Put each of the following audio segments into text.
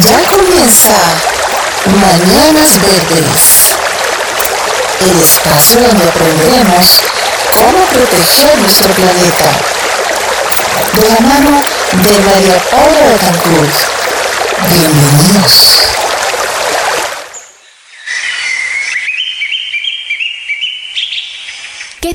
Ya comienza Mañanas Verdes, el espacio donde aprenderemos cómo proteger nuestro planeta. De la mano de María Paula Betancourt. Bienvenidos. ¿Qué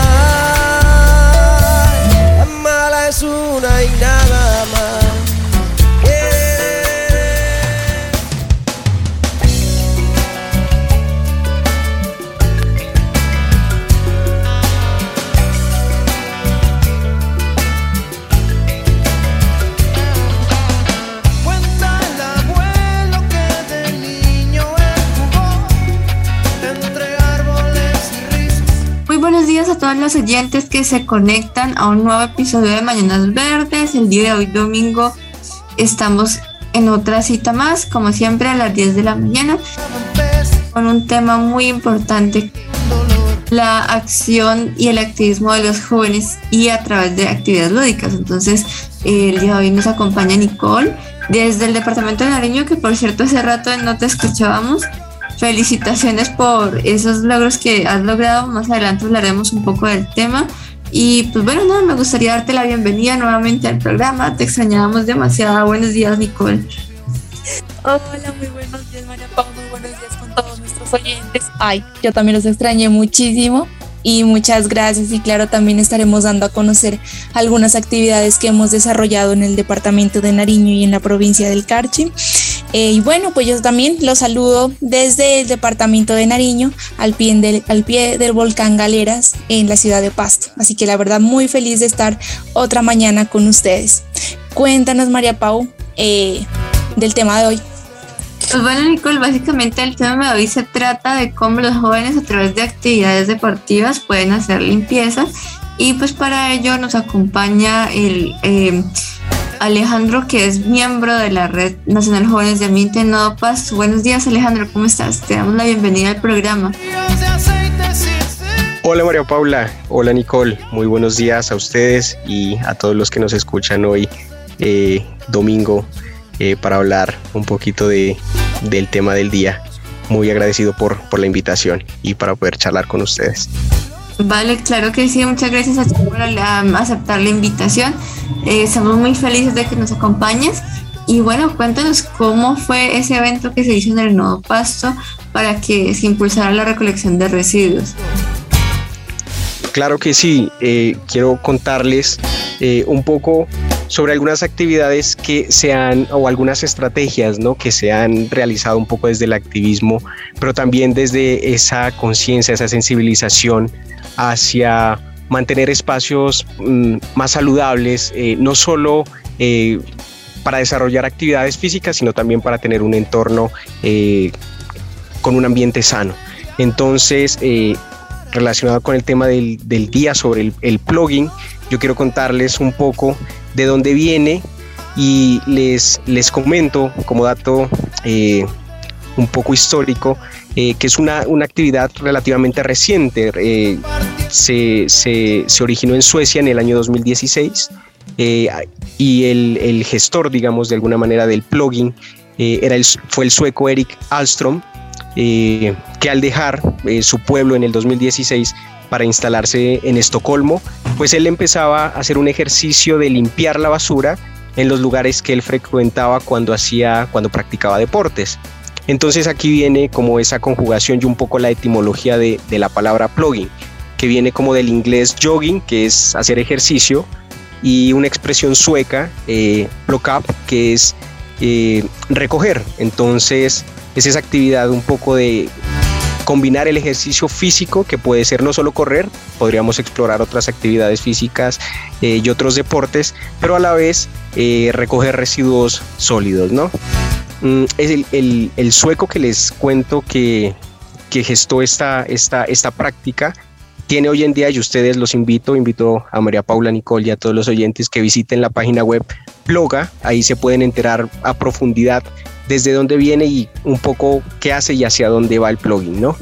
Es una y nada más. Todos los oyentes que se conectan a un nuevo episodio de Mañanas Verdes. El día de hoy, domingo, estamos en otra cita más, como siempre, a las 10 de la mañana, con un tema muy importante, la acción y el activismo de los jóvenes y a través de actividades lúdicas. Entonces, el día de hoy nos acompaña Nicole desde el departamento de Nariño, que por cierto hace rato no te escuchábamos. Felicitaciones por esos logros que has logrado. Más adelante hablaremos un poco del tema. Y pues bueno, no, me gustaría darte la bienvenida nuevamente al programa. Te extrañábamos demasiado. Buenos días, Nicole. Hola, muy buenos días María Pau, muy buenos días con todos nuestros oyentes. Ay, yo también los extrañé muchísimo y muchas gracias y claro, también estaremos dando a conocer algunas actividades que hemos desarrollado en el departamento de Nariño y en la provincia del Carchi. Eh, y bueno, pues yo también los saludo desde el departamento de Nariño al pie, del, al pie del volcán Galeras en la ciudad de Pasto. Así que la verdad muy feliz de estar otra mañana con ustedes. Cuéntanos María Pau eh, del tema de hoy. Pues bueno, Nicole, básicamente el tema de hoy se trata de cómo los jóvenes a través de actividades deportivas pueden hacer limpieza. Y pues para ello nos acompaña el eh, Alejandro, que es miembro de la Red Nacional Jóvenes de Ambiente Nodo Paz. Buenos días, Alejandro, ¿cómo estás? Te damos la bienvenida al programa. Hola María Paula, hola Nicole, muy buenos días a ustedes y a todos los que nos escuchan hoy eh, domingo eh, para hablar un poquito de, del tema del día. Muy agradecido por, por la invitación y para poder charlar con ustedes. Vale, claro que sí, muchas gracias a ti por la- aceptar la invitación. Eh, estamos muy felices de que nos acompañes. Y bueno, cuéntanos cómo fue ese evento que se hizo en el Nodo Pasto para que se impulsara la recolección de residuos. Claro que sí, eh, quiero contarles eh, un poco sobre algunas actividades que se han, o algunas estrategias ¿no? que se han realizado un poco desde el activismo, pero también desde esa conciencia, esa sensibilización hacia mantener espacios mm, más saludables, eh, no solo eh, para desarrollar actividades físicas, sino también para tener un entorno eh, con un ambiente sano. Entonces, relacionado con el tema del, del día sobre el, el plugin, yo quiero contarles un poco de dónde viene y les, les comento como dato eh, un poco histórico eh, que es una, una actividad relativamente reciente. eh, se, se- se originó en Suecia en el año 2016 eh, y el, el gestor, digamos, de alguna manera del plugin era el, fue el sueco Eric Alstrom, que al dejar su pueblo en el 2016 para instalarse en Estocolmo, pues él empezaba a hacer un ejercicio de limpiar la basura en los lugares que él frecuentaba cuando hacía, cuando practicaba deportes. Entonces aquí viene como esa conjugación y un poco la etimología de, la palabra plugin, que viene como del inglés jogging, que es hacer ejercicio, y una expresión sueca, eh, up, que es eh, recoger. Entonces es esa actividad un poco de combinar el ejercicio físico, que puede ser no solo correr, podríamos explorar otras actividades físicas eh, y otros deportes, pero a la vez eh, recoger residuos sólidos, ¿no? Mm, es el, sueco que les cuento que, que gestó esta, esta, esta práctica tiene hoy en día y ustedes los invito, invito a María Paula Nicole y a todos los oyentes que visiten la página web Ploga, ahí se pueden enterar a profundidad desde dónde viene y un poco qué hace y hacia dónde va el plugin, ¿no?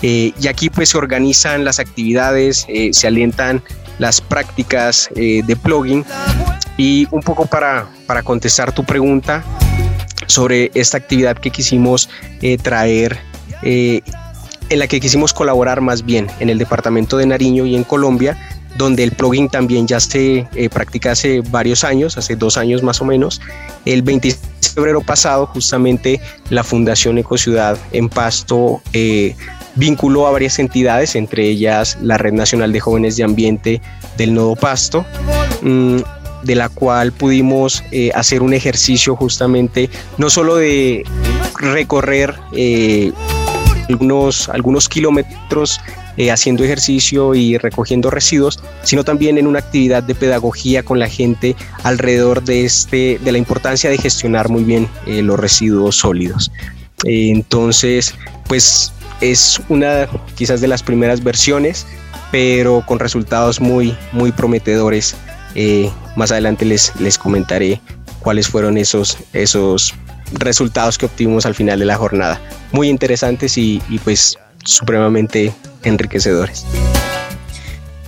Eh, y aquí pues se organizan las actividades, eh, se alientan las prácticas eh, de plugin y un poco para, para contestar tu pregunta sobre esta actividad que quisimos traer en la que quisimos colaborar más bien en el departamento de Nariño y en Colombia, donde el plugin también ya se eh, practica hace varios años, hace dos años más o menos. El 26 de febrero pasado, justamente la Fundación Ecociudad en Pasto eh, vinculó a varias entidades, entre ellas la Red Nacional de Jóvenes de Ambiente del Nodo Pasto. Mm, de la cual pudimos eh, hacer un ejercicio justamente no solo de recorrer algunos, algunos kilómetros eh, haciendo ejercicio y recogiendo residuos, sino también en una actividad de pedagogía con la gente alrededor de, este, de la importancia de gestionar muy bien eh, los residuos sólidos. Eh, entonces, pues es una quizás de las primeras versiones, pero con resultados muy, muy prometedores. más adelante les, les comentaré cuáles fueron esos, esos resultados que obtuvimos al final de la jornada. Muy interesantes y, pues supremamente enriquecedores.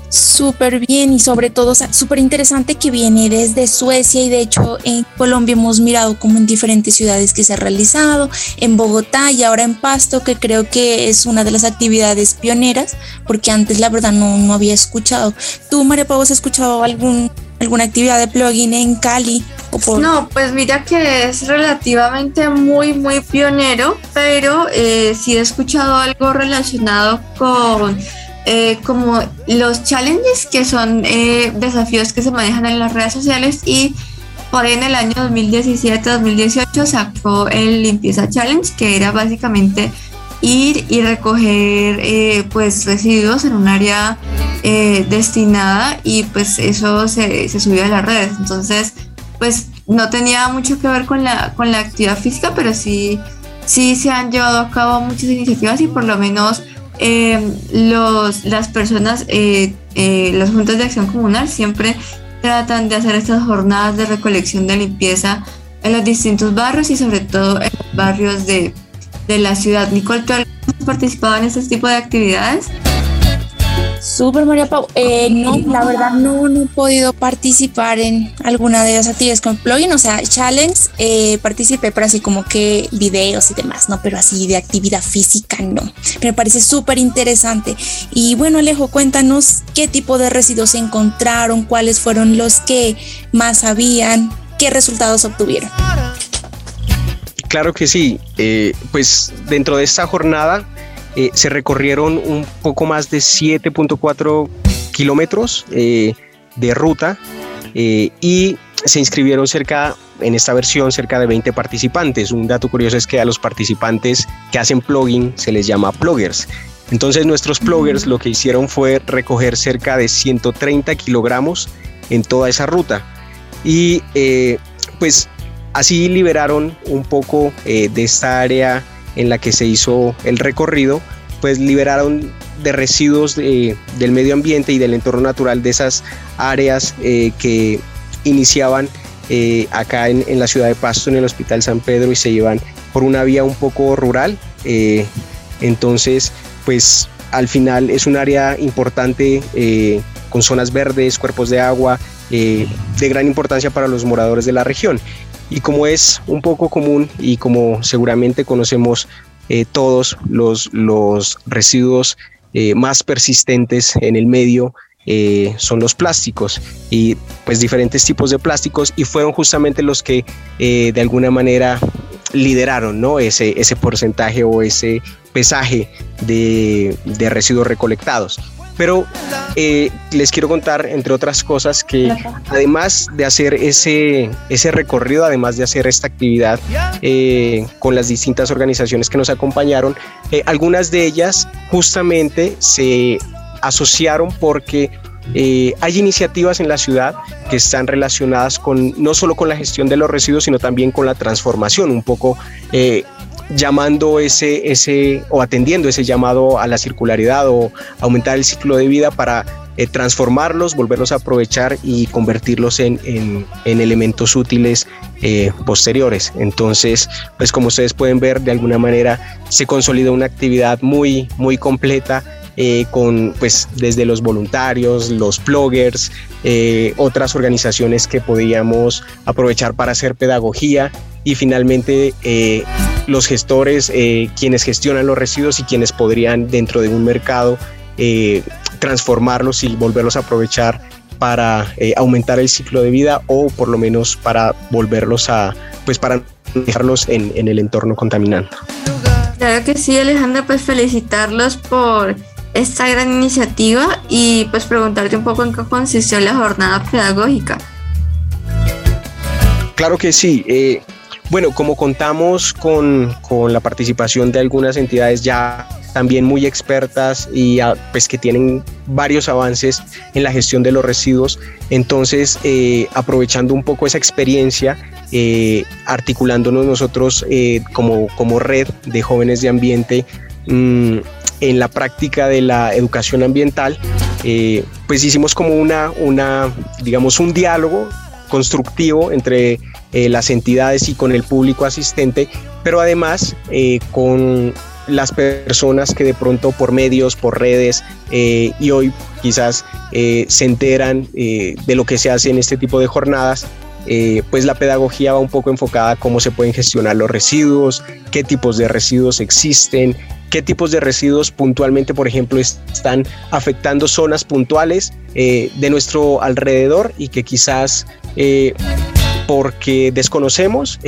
Súper bien y sobre todo súper interesante que viene desde Suecia y de hecho en Colombia hemos mirado como en diferentes ciudades que se ha realizado, en Bogotá y ahora en Pasto, que creo que es una de las actividades pioneras, porque antes la verdad no, no había escuchado. ¿Tú, María Pau, has escuchado algún alguna actividad de plugin en Cali? No, pues mira que es relativamente muy, muy pionero, pero eh, sí he escuchado algo relacionado con eh, como los challenges, que son eh, desafíos que se manejan en las redes sociales y por ahí en el año 2017-2018 sacó el Limpieza Challenge, que era básicamente ir y recoger eh, pues residuos en un área eh, destinada y pues eso se, se, subió a las redes. Entonces, pues no tenía mucho que ver con la, con la actividad física, pero sí, sí se han llevado a cabo muchas iniciativas y por lo menos eh, los, las personas, las juntas de acción comunal siempre tratan de hacer estas jornadas de recolección de limpieza en los distintos barrios y sobre todo en los barrios de de la ciudad. Nicole, ¿tú has participado en este tipo de actividades? Súper María Pau. Eh, no, la verdad no, no, he podido participar en alguna de las actividades con plugin, o sea, challenge, eh, participé, pero así como que videos y demás, no, pero así de actividad física no. me parece súper interesante. Y bueno, Alejo, cuéntanos qué tipo de residuos se encontraron, cuáles fueron los que más habían, qué resultados obtuvieron. Claro que sí. Eh, pues dentro de esta jornada eh, se recorrieron un poco más de 7.4 kilómetros eh, de ruta y se inscribieron cerca, en esta versión, cerca de 20 participantes. Un dato curioso es que a los participantes que hacen plugin se les llama pluggers. Entonces nuestros pluggers lo que hicieron fue recoger cerca de 130 kilogramos en toda esa ruta. Y pues Así liberaron un poco eh, de esta área en la que se hizo el recorrido, pues liberaron de residuos del medio ambiente y del entorno natural de esas áreas eh, que iniciaban eh, acá en, la ciudad de Pasto, en el Hospital San Pedro, y se llevan por una vía un poco rural. entonces, pues al final es un área importante con zonas verdes, cuerpos de agua, de gran importancia para los moradores de la región. Y como es un poco común y como seguramente conocemos eh, todos los, los residuos eh, más persistentes en el medio, eh, son los plásticos y pues diferentes tipos de plásticos y fueron justamente los que de alguna manera lideraron ¿no? ese, ese porcentaje o ese pesaje de, de residuos recolectados. Pero eh, les quiero contar, entre otras cosas, que además de hacer ese, ese recorrido, además de hacer esta actividad eh, con las distintas organizaciones que nos acompañaron, eh, algunas de ellas justamente se asociaron porque hay iniciativas en la ciudad que están relacionadas con no solo con la gestión de los residuos, sino también con la transformación, un poco llamando ese, ese o atendiendo ese llamado a la circularidad o aumentar el ciclo de vida para eh, transformarlos, volverlos a aprovechar y convertirlos en, en, elementos útiles eh, posteriores. Entonces, pues como ustedes pueden ver, de alguna manera se consolida una actividad muy, muy completa eh, con pues desde los voluntarios, los bloggers, otras organizaciones que podíamos aprovechar para hacer pedagogía y finalmente los gestores, quienes gestionan los residuos y quienes podrían dentro de un mercado transformarlos y volverlos a aprovechar para eh, aumentar el ciclo de vida o por lo menos para volverlos a, pues para dejarlos en, en el entorno contaminando. Claro que sí, Alejandra, pues felicitarlos por esta gran iniciativa y pues preguntarte un poco en qué consistió la jornada pedagógica. Claro que sí. Eh, bueno, como contamos con, con, la participación de algunas entidades ya también muy expertas y ah, pues que tienen varios avances en la gestión de los residuos. Entonces, eh, aprovechando un poco esa experiencia, eh, articulándonos nosotros eh, como, como red de jóvenes de ambiente mm, en la práctica de la educación ambiental, pues hicimos como una, una, digamos, un diálogo constructivo entre las entidades y con el público asistente, pero además con las personas que de pronto por medios, por redes eh, y hoy quizás eh, se enteran eh, de lo que se hace en este tipo de jornadas, pues la pedagogía va un poco enfocada a cómo se pueden gestionar los residuos, qué tipos de residuos existen, qué tipos de residuos puntualmente, por ejemplo, están afectando zonas puntuales de nuestro alrededor y que quizás porque desconocemos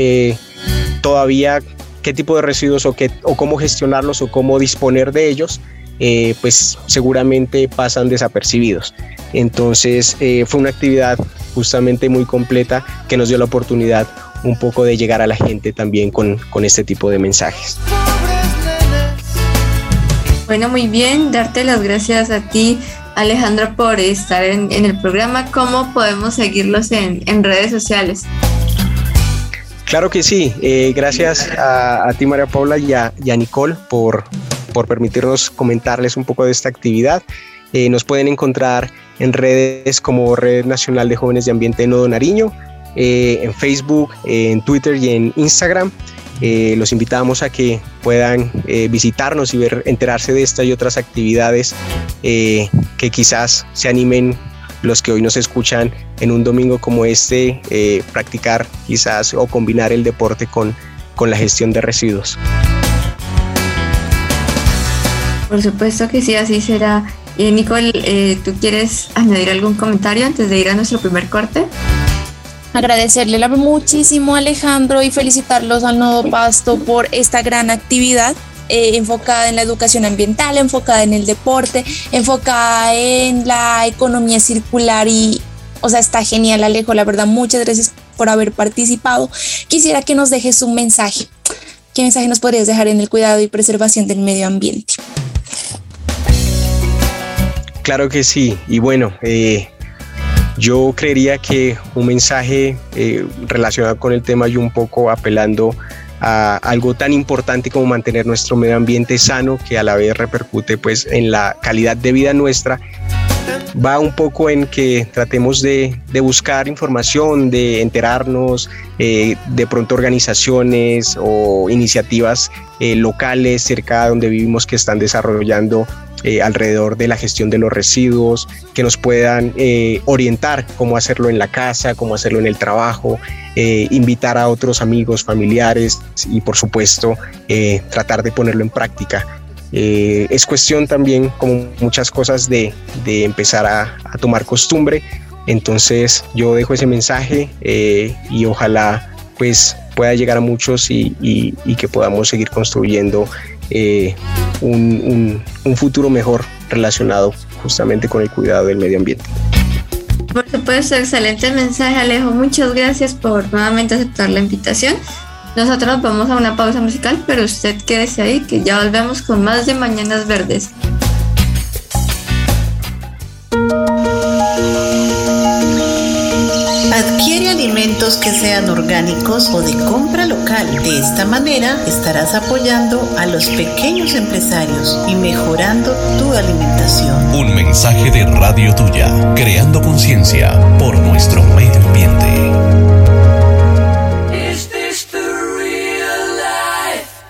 todavía qué tipo de residuos o, qué, o cómo gestionarlos o cómo disponer de ellos, eh, pues seguramente pasan desapercibidos. Entonces eh, fue una actividad justamente muy completa que nos dio la oportunidad un poco de llegar a la gente también con, con este tipo de mensajes. Bueno, muy bien, darte las gracias a ti, Alejandra, por estar en, el programa. ¿Cómo podemos seguirlos en, en redes sociales? Claro que sí, eh, gracias a, ti María Paula y a, Nicole por, por permitirnos comentarles un poco de esta actividad. Eh, nos pueden encontrar en redes como Red Nacional de Jóvenes de Ambiente Nodo Nariño, eh, en Facebook, en Twitter y en Instagram. Los invitamos a que puedan visitarnos y ver, enterarse de esta y otras actividades que quizás se animen los que hoy nos escuchan en un domingo como este, eh, practicar quizás o combinar el deporte con, con la gestión de residuos. Por supuesto que sí, así será. Eh, Nicole, eh, ¿tú quieres añadir algún comentario antes de ir a nuestro primer corte? Agradecerle muchísimo a Alejandro y felicitarlos al Nodo Pasto por esta gran actividad eh, enfocada en la educación ambiental, enfocada en el deporte, enfocada en la economía circular y, o sea, está genial Alejo, la verdad, muchas gracias por haber participado. Quisiera que nos dejes un mensaje. ¿Qué mensaje nos podrías dejar en el cuidado y preservación del medio ambiente? Claro que sí, y bueno, eh, yo creería que un mensaje eh, relacionado con el tema y un poco apelando a algo tan importante como mantener nuestro medio ambiente sano que a la vez repercute pues en la calidad de vida nuestra va un poco en que tratemos de, buscar información, de enterarnos, eh, de pronto organizaciones o iniciativas eh, locales cerca de donde vivimos que están desarrollando eh, alrededor de la gestión de los residuos, que nos puedan eh, orientar cómo hacerlo en la casa, cómo hacerlo en el trabajo, eh, invitar a otros amigos, familiares y por supuesto tratar de ponerlo en práctica. es cuestión también, como muchas cosas, de, empezar a, tomar costumbre. Entonces yo dejo ese mensaje y ojalá pues pueda llegar a muchos y, y que podamos seguir construyendo eh, un, futuro mejor relacionado justamente con el cuidado del medio ambiente. Por supuesto, excelente mensaje Alejo. Muchas gracias por nuevamente aceptar la invitación. Nosotros vamos a una pausa musical, pero usted quédese ahí que ya volvemos con más de Mañanas Verdes. Que sean orgánicos o de compra local. De esta manera estarás apoyando a los pequeños empresarios y mejorando tu alimentación. Un mensaje de Radio Tuya, creando conciencia por nuestro medio ambiente. Is this the real life?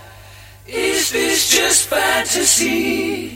Is this just fantasy?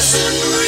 doesn't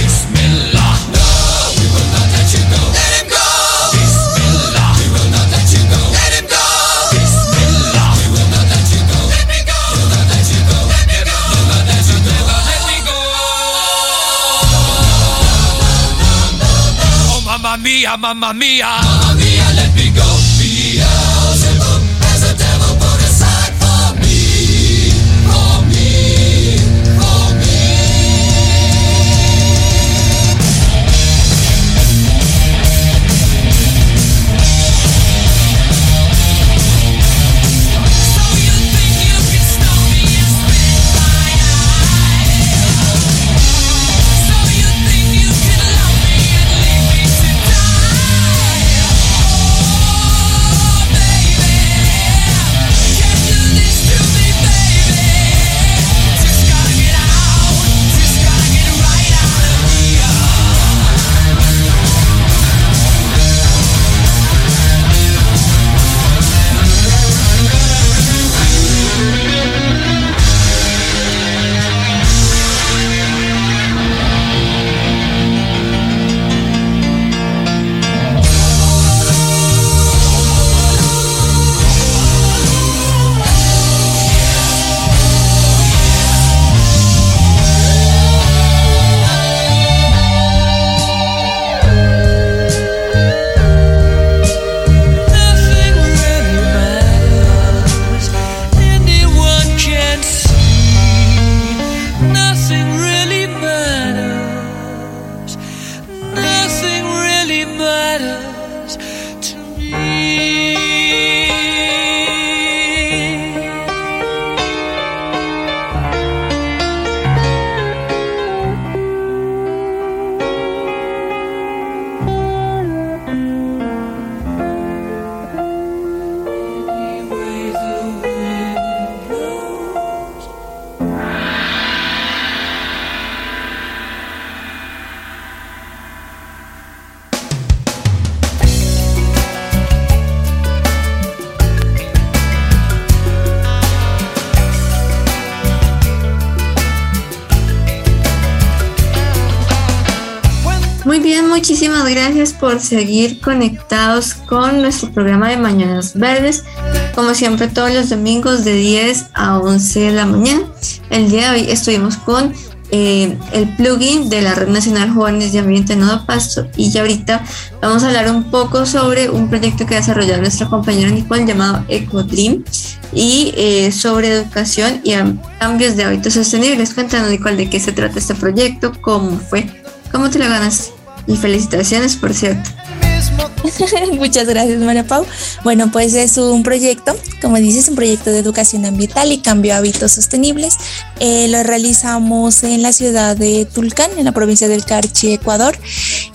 Mia, mamma mia. Mamma mia, muchísimas gracias por seguir conectados con nuestro programa de Mañanas Verdes. Como siempre, todos los domingos de 10 a 11 de la mañana. El día de hoy estuvimos con eh, el plugin de la Red Nacional Jóvenes de Ambiente Nodo Pasto y ya ahorita vamos a hablar un poco sobre un proyecto que ha desarrollado nuestra compañera Nicole llamado EcoDream y eh, sobre educación y cambios de hábitos sostenibles. Cuéntanos Nicole de qué se trata este proyecto, cómo fue, cómo te lo ganas y felicitaciones por cierto. Muchas gracias, María Pau. Bueno, pues es un proyecto, como dices, un proyecto de educación ambiental y cambio de hábitos sostenibles. Eh, lo realizamos en la ciudad de Tulcán, en la provincia del Carchi, Ecuador.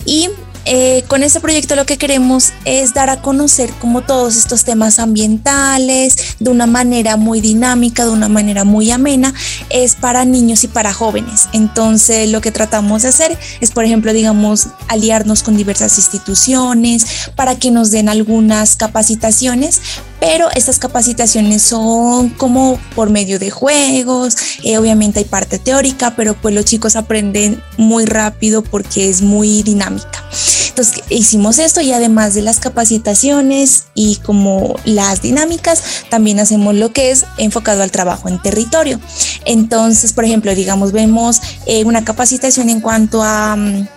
Y eh, con este proyecto lo que queremos es dar a conocer como todos estos temas ambientales de una manera muy dinámica, de una manera muy amena, es para niños y para jóvenes. Entonces lo que tratamos de hacer es, por ejemplo, digamos, aliarnos con diversas instituciones para que nos den algunas capacitaciones pero estas capacitaciones son como por medio de juegos, eh, obviamente hay parte teórica, pero pues los chicos aprenden muy rápido porque es muy dinámica. Entonces hicimos esto y además de las capacitaciones y como las dinámicas, también hacemos lo que es enfocado al trabajo en territorio. Entonces, por ejemplo, digamos, vemos eh, una capacitación en cuanto a mm,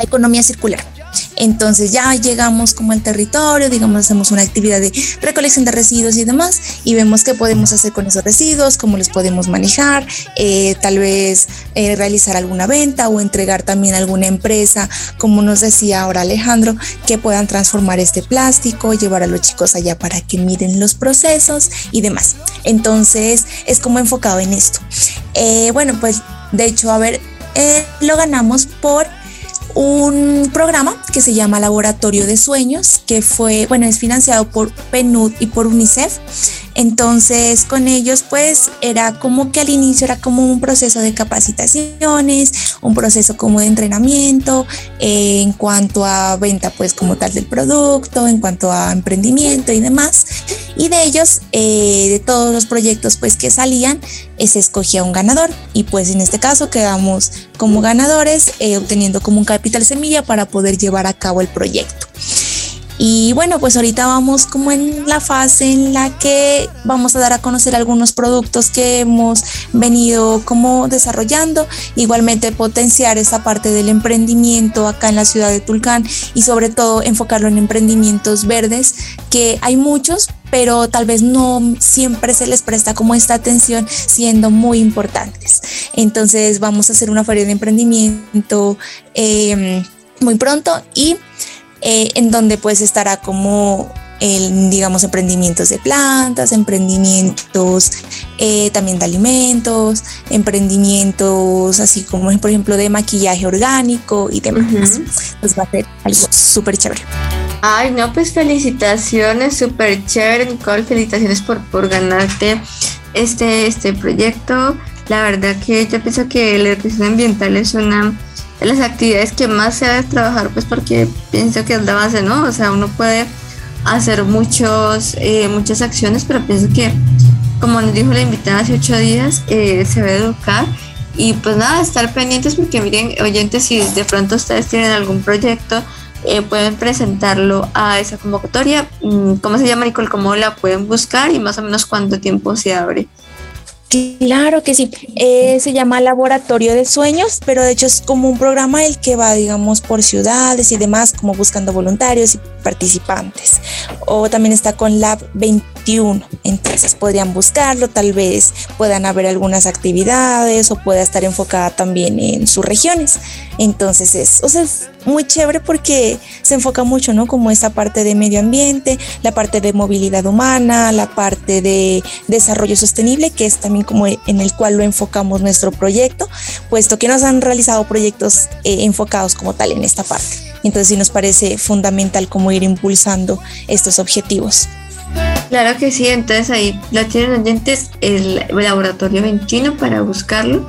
economía circular entonces ya llegamos como al territorio, digamos, hacemos una actividad de recolección de residuos y demás y vemos qué podemos hacer con esos residuos, cómo los podemos manejar, eh, tal vez eh, realizar alguna venta o entregar también a alguna empresa, como nos decía ahora Alejandro, que puedan transformar este plástico, llevar a los chicos allá para que miren los procesos y demás. Entonces es como enfocado en esto. Eh, bueno, pues de hecho, a ver, lo ganamos por un programa que se llama Laboratorio de Sueños, que fue, bueno, es financiado por PNUD y por UNICEF. Entonces, con ellos, pues era como que al inicio era como un proceso de capacitaciones, un proceso como de entrenamiento eh, en cuanto a venta, pues como tal del producto, en cuanto a emprendimiento y demás. Y de ellos, eh, de todos los proyectos, pues que salían, se escogía un ganador. Y pues en este caso quedamos como ganadores, obteniendo como un capital semilla para poder llevar a cabo el proyecto. Y bueno, pues ahorita vamos como en la fase en la que vamos a dar a conocer algunos productos que hemos venido como desarrollando, igualmente potenciar esa parte del emprendimiento acá en la ciudad de Tulcán y sobre todo enfocarlo en emprendimientos verdes, que hay muchos, pero tal vez no siempre se les presta como esta atención siendo muy importantes. Entonces vamos a hacer una feria de emprendimiento eh, muy pronto y eh, en donde pues estará como el, digamos, emprendimientos de plantas, emprendimientos eh, también de alimentos, emprendimientos así como por ejemplo de maquillaje orgánico y demás. Pues va a ser algo súper chévere. Ay, no, pues felicitaciones, súper chévere, Nicole, felicitaciones por, por ganarte este, este proyecto. La verdad que yo pienso que la educación ambiental es una las actividades que más se debe trabajar, pues porque pienso que es la base, ¿no? O sea, uno puede hacer muchos, eh, muchas acciones, pero pienso que, como nos dijo la invitada hace ocho días, eh, se debe educar y pues nada, estar pendientes porque miren, oyentes, si de pronto ustedes tienen algún proyecto, eh, pueden presentarlo a esa convocatoria. Mm, ¿Cómo se llama, Nicole? ¿Cómo la pueden buscar y más o menos cuánto tiempo se abre? Claro que sí. Eh, se llama Laboratorio de Sueños, pero de hecho es como un programa el que va, digamos, por ciudades y demás, como buscando voluntarios y participantes. O también está con Lab 21. Entonces podrían buscarlo, tal vez puedan haber algunas actividades o pueda estar enfocada también en sus regiones. Entonces es, o sea, es muy chévere porque se enfoca mucho, ¿no? Como esta parte de medio ambiente, la parte de movilidad humana, la parte de desarrollo sostenible, que es también como en el cual lo enfocamos nuestro proyecto, puesto que nos han realizado proyectos eh, enfocados como tal en esta parte. Entonces sí nos parece fundamental como ir impulsando estos objetivos. Claro que sí, entonces ahí la tienen oyentes el laboratorio 21 para buscarlo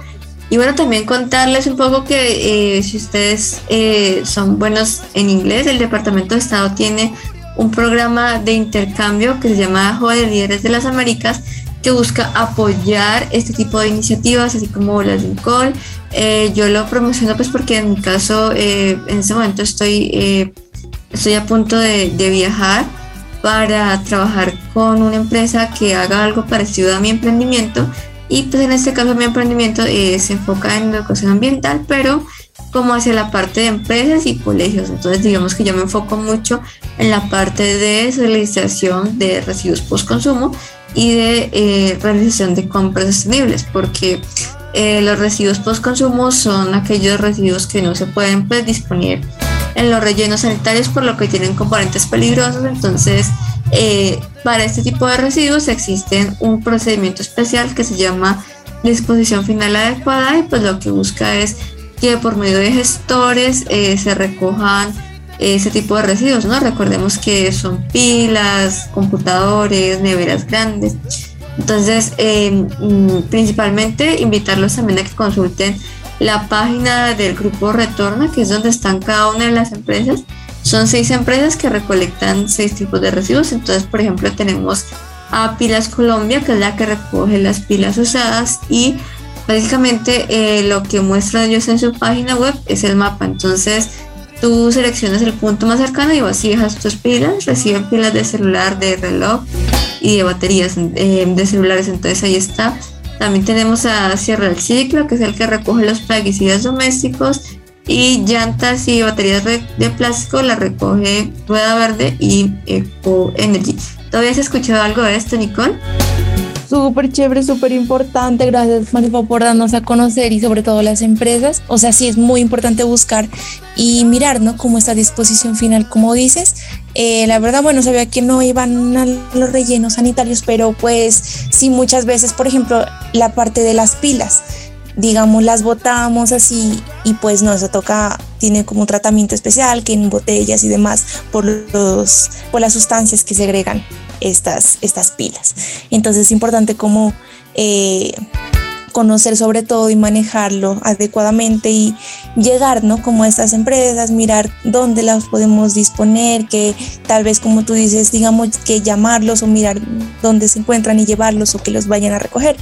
y bueno, también contarles un poco que eh, si ustedes eh, son buenos en inglés, el Departamento de Estado tiene un programa de intercambio que se llama Joven de Líderes de las Américas, que busca apoyar este tipo de iniciativas, así como las de Nicole. Eh, yo lo promociono pues porque en mi caso eh, en este momento estoy, eh, estoy a punto de, viajar para trabajar con una empresa que haga algo parecido a mi emprendimiento y pues en este caso mi emprendimiento se enfoca en educación ambiental pero como hacia la parte de empresas y colegios entonces digamos que yo me enfoco mucho en la parte de realización de residuos post consumo y de eh, realización de compras sostenibles, porque eh, los residuos post-consumo son aquellos residuos que no se pueden pues, disponer en los rellenos sanitarios por lo que tienen componentes peligrosos. Entonces, eh, para este tipo de residuos existe un procedimiento especial que se llama disposición final adecuada y pues lo que busca es que por medio de gestores se recojan ese tipo de residuos, ¿no? Recordemos que son pilas, computadores, neveras grandes. Entonces, mm, principalmente invitarlos también a que consulten la página del grupo Retorna, que es donde están cada una de las empresas. Son seis empresas que recolectan seis tipos de residuos. Entonces, por ejemplo, tenemos a Pilas Colombia, que es la que recoge las pilas usadas y básicamente eh, lo que muestran ellos en su página web es el mapa. Entonces, Tú seleccionas el punto más cercano y dejas tus pilas, reciben pilas de celular, de reloj y de baterías eh, de celulares, entonces ahí está. También tenemos a Sierra del Ciclo, que es el que recoge los plaguicidas domésticos y llantas y baterías de plástico la recoge Rueda Verde y Eco Energy. ¿Todavía has escuchado algo de esto, Nicole? Súper chévere, súper importante. Gracias, Marifa, por darnos a conocer y sobre todo las empresas. O sea, sí es muy importante buscar y mirar, ¿no? Como esta disposición final, como dices. Eh, la verdad, bueno, sabía que no iban a los rellenos sanitarios, pero pues sí, muchas veces, por ejemplo, la parte de las pilas digamos, las botamos así y pues no, se toca, tiene como un tratamiento especial que en botellas y demás por, los, por las sustancias que segregan estas, estas pilas. Entonces es importante como eh, conocer sobre todo y manejarlo adecuadamente y llegar, ¿no? Como a estas empresas, mirar dónde las podemos disponer, que tal vez como tú dices, digamos que llamarlos o mirar dónde se encuentran y llevarlos o que los vayan a recoger.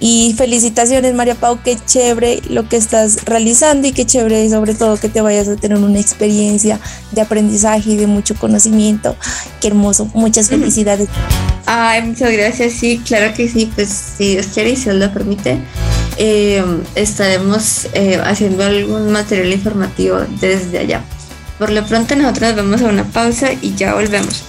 Y felicitaciones María Pau, qué chévere lo que estás realizando y qué chévere sobre todo que te vayas a tener una experiencia de aprendizaje y de mucho conocimiento. Qué hermoso, muchas felicidades. Ay, muchas gracias, sí, claro que sí, pues si Dios quiere y si Dios lo permite, eh, estaremos eh, haciendo algún material informativo desde allá. Por lo pronto nosotros vamos a una pausa y ya volvemos.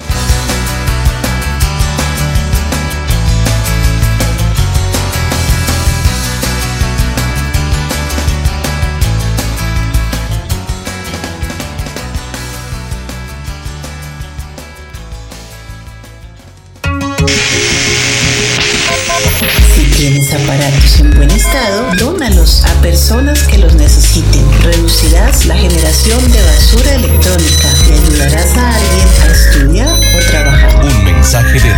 Aparatos en buen estado, dónalos a personas que los necesiten. Reducirás la generación de basura electrónica y ayudarás a alguien a estudiar o trabajar. Un mensaje de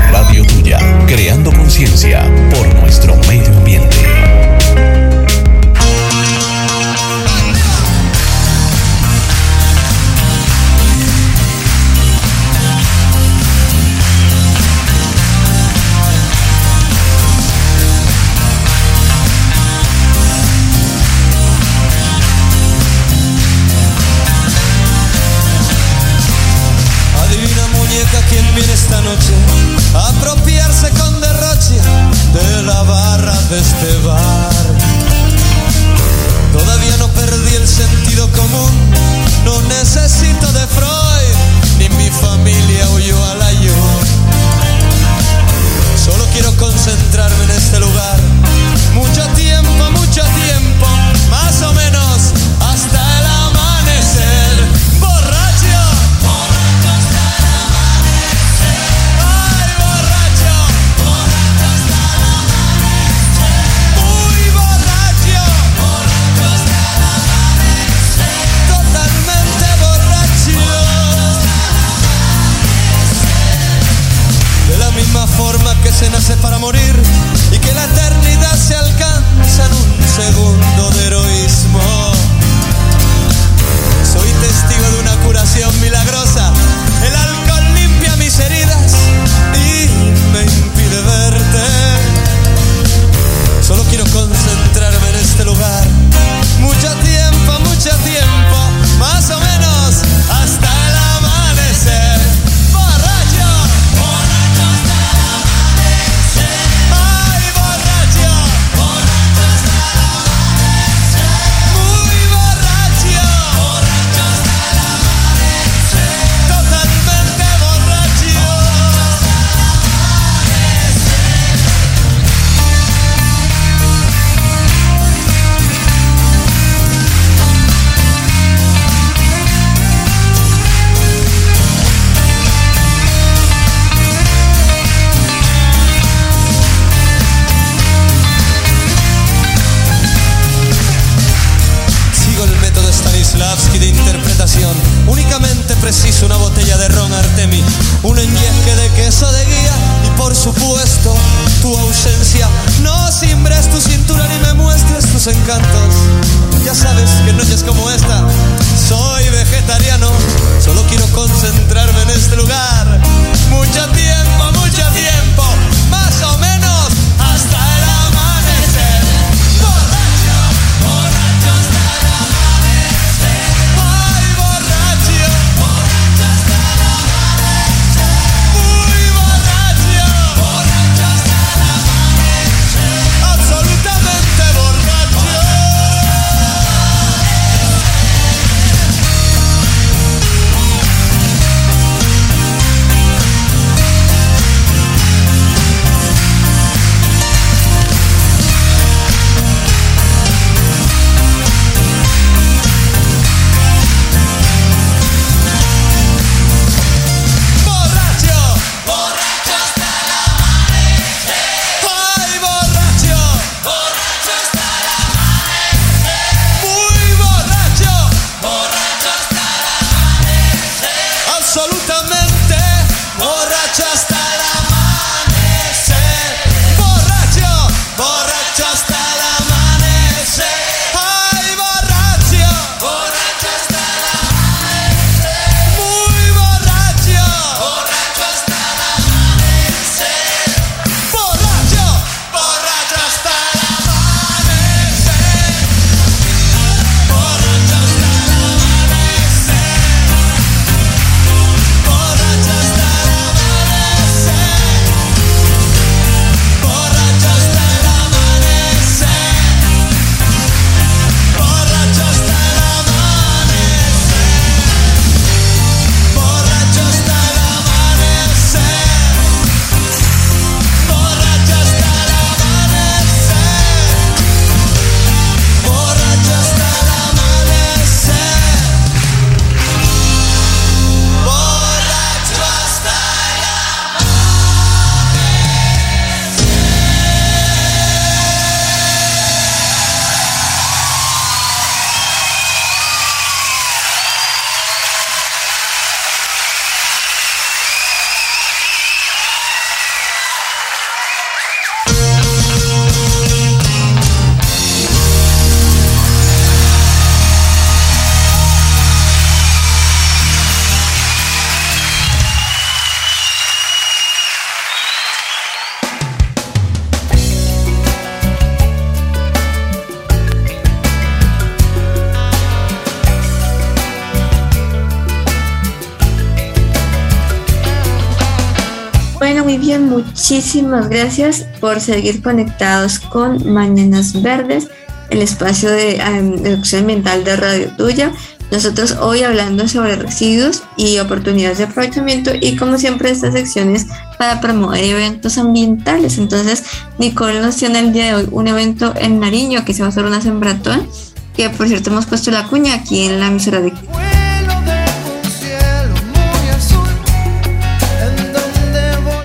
muchísimas gracias por seguir conectados con Mañanas Verdes, el espacio de em, educación ambiental de Radio Tuya. Nosotros hoy hablando sobre residuos y oportunidades de aprovechamiento y como siempre esta sección es para promover eventos ambientales. Entonces Nicole nos tiene el día de hoy un evento en Nariño que se va a hacer una sembratón, que por cierto hemos puesto la cuña aquí en la emisora de de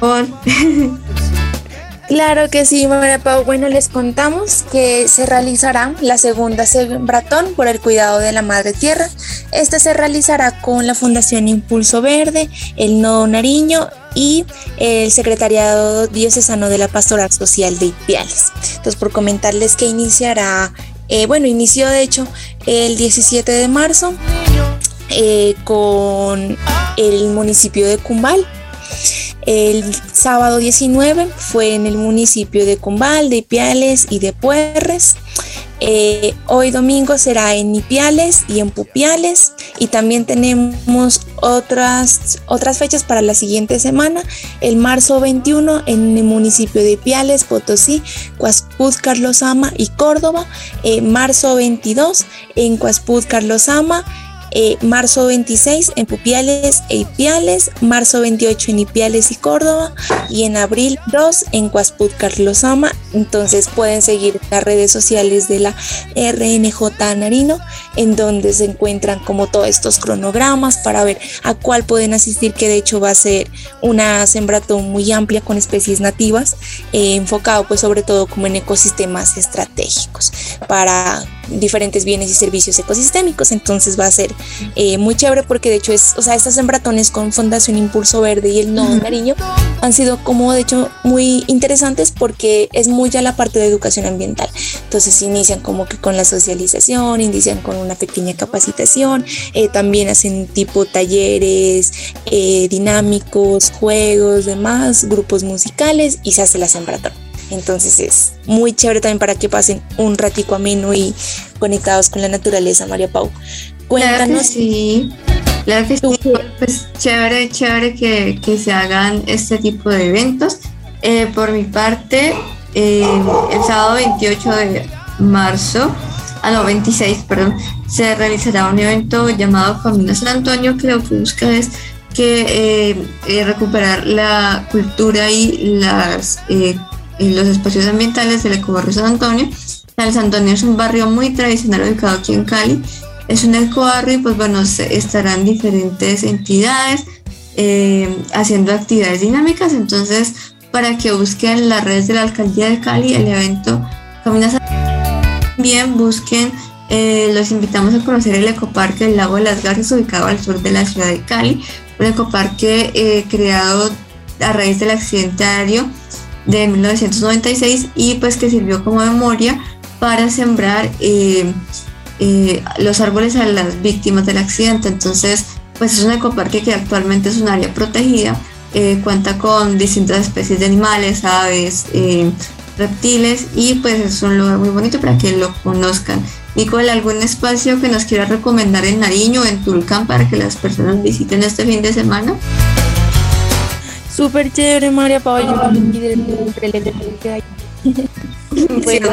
Claro que sí, María Pau. Bueno, les contamos que se realizará la segunda sembratón por el cuidado de la madre tierra. Este se realizará con la Fundación Impulso Verde, el Nodo Nariño y el Secretariado Diocesano de la Pastoral Social de Ipiales. Entonces, por comentarles que iniciará, eh, bueno, inició de hecho el 17 de marzo eh, con el municipio de Cumbal. El sábado 19 fue en el municipio de Cumbal, de Ipiales y de Puerres. Eh, hoy domingo será en Ipiales y en Pupiales y también tenemos otras, otras fechas para la siguiente semana. El marzo 21 en el municipio de Ipiales, Potosí, Cuaspud, Carlosama y Córdoba. Eh, marzo 22 en Cuaspud, Carlosama. Eh, marzo 26 en Pupiales e Ipiales, marzo 28 en Ipiales y Córdoba y en abril 2 en Cuasput Carlosama. Entonces pueden seguir las redes sociales de la RNJ Narino en donde se encuentran como todos estos cronogramas para ver a cuál pueden asistir que de hecho va a ser una sembratón muy amplia con especies nativas eh, enfocado pues sobre todo como en ecosistemas estratégicos para diferentes bienes y servicios ecosistémicos entonces va a ser eh, muy chévere porque de hecho es, o sea, estas sembratones con Fundación Impulso Verde y el Nodo Nariño han sido como de hecho muy interesantes porque es muy ya la parte de educación ambiental. Entonces inician como que con la socialización, inician con una pequeña capacitación, eh, también hacen tipo talleres eh, dinámicos, juegos, demás, grupos musicales y se hace la sembratón. Entonces es muy chévere también para que pasen un ratico ameno y conectados con la naturaleza, María Pau. Cuéntanos. Claro que sí, claro que sí. Pues chévere, chévere que, que se hagan este tipo de eventos. Eh, por mi parte, eh, el sábado 28 de marzo, a ah, no, 26, perdón, se realizará un evento llamado Camino San Antonio que lo que busca es que eh, recuperar la cultura y las los espacios ambientales del ecobarrio San Antonio. San Antonio es un barrio muy tradicional ubicado aquí en Cali. Es un ecobarrio y pues bueno, estarán diferentes entidades eh, haciendo actividades dinámicas. Entonces, para que busquen las redes de la alcaldía de Cali, el evento Camina También busquen, eh, los invitamos a conocer el ecoparque del Lago de las Garzas, ubicado al sur de la ciudad de Cali. Un ecoparque eh, creado a raíz del accidente aéreo de 1996 y pues que sirvió como memoria para sembrar eh, los árboles a las víctimas del accidente. Entonces, pues es un ecoparque que actualmente es un área protegida, eh, cuenta con distintas especies de animales, aves, reptiles y pues es un lugar muy bonito para que lo conozcan. Nicole, ¿algún espacio que nos quiera recomendar en Nariño o en Tulcán para que las personas visiten este fin de semana? Súper chévere, María Pablo. bueno,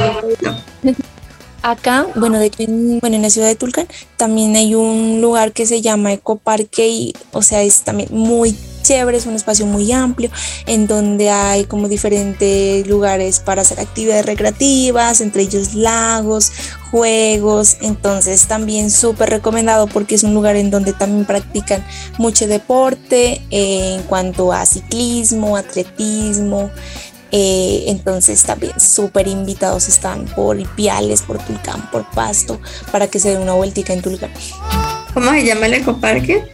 acá, bueno, de hecho, en, bueno, en la ciudad de Tulcán también hay un lugar que se llama Ecoparque y, o sea, es también muy chévere, es un espacio muy amplio en donde hay como diferentes lugares para hacer actividades recreativas, entre ellos lagos, juegos, entonces también súper recomendado porque es un lugar en donde también practican mucho deporte eh, en cuanto a ciclismo, atletismo, eh, entonces también súper invitados están por Ipiales, por Tulcán, por Pasto, para que se den una vueltica en Tulcán. ¿Cómo se llama el ecoparque?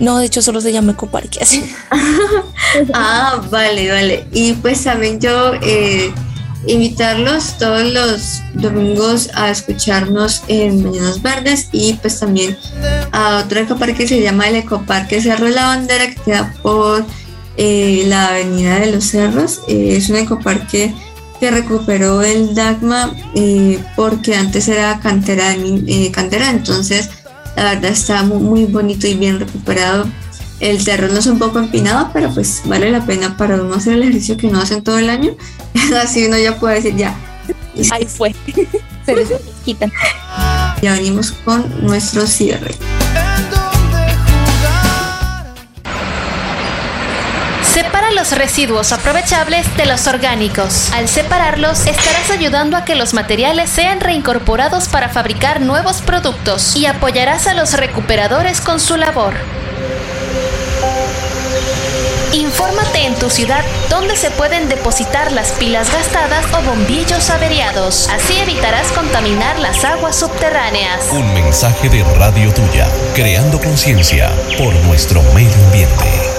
No, de hecho solo se llama ecoparque así. ah, vale, vale. Y pues también yo eh, invitarlos todos los domingos a escucharnos en Mañanas Verdes y pues también a otro ecoparque que se llama el Ecoparque Cerro de la Bandera que queda por eh, la Avenida de los Cerros. Eh, es un ecoparque que recuperó el Dagma porque antes era cantera, cantera entonces la verdad está muy, bonito y bien recuperado. El terreno es un poco empinado, pero pues vale la pena para uno hacer el ejercicio que no hacen todo el año. Así uno ya puede decir ya. Ahí fue. Se les quitan. Ya venimos con nuestro cierre. Los residuos aprovechables de los orgánicos. Al separarlos, estarás ayudando a que los materiales sean reincorporados para fabricar nuevos productos y apoyarás a los recuperadores con su labor. Infórmate en tu ciudad dónde se pueden depositar las pilas gastadas o bombillos averiados. Así evitarás contaminar las aguas subterráneas. Un mensaje de Radio Tuya, creando conciencia por nuestro medio ambiente.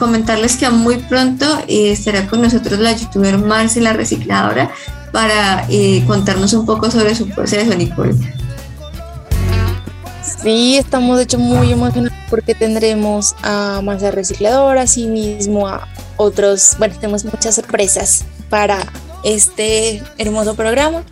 Comentarles que muy pronto eh, estará con nosotros la youtuber Marce, la recicladora, para eh, contarnos un poco sobre su proceso, Nicole. Sí, estamos de hecho muy emocionados porque tendremos a Marce Recicladora, así mismo a otros, bueno, tenemos muchas sorpresas para este hermoso programa.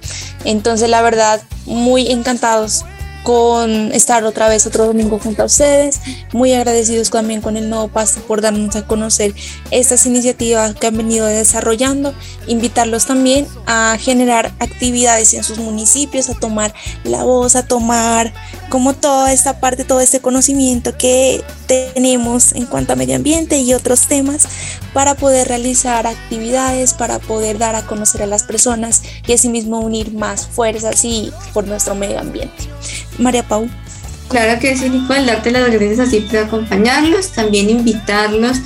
Entonces, la verdad, muy encantados con estar otra vez otro domingo junto a ustedes. Muy agradecidos también con el nuevo pasto por darnos a conocer estas iniciativas que han venido desarrollando. Invitarlos también a generar actividades en sus municipios, a tomar la voz, a tomar como toda esta parte, todo este conocimiento que tenemos en cuanto a medio ambiente y otros temas para poder realizar actividades, para poder dar a conocer a las personas y asimismo unir más fuerzas y por nuestro medio ambiente. María Pau. Claro que sí, Nicole, darte las gracias así por acompañarlos, también invitarlos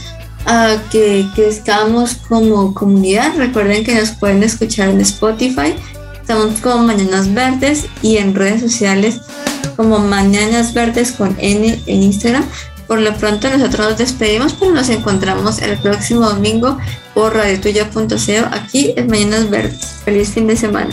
a que crezcamos como comunidad. Recuerden que nos pueden escuchar en Spotify, estamos como Mañanas Verdes y en redes sociales como Mañanas Verdes con N en Instagram. Por lo pronto nosotros nos despedimos, pero nos encontramos el próximo domingo por radiotuya.co aquí en Mañanas Verdes. Feliz fin de semana.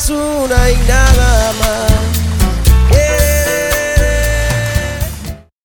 Es una y nada más.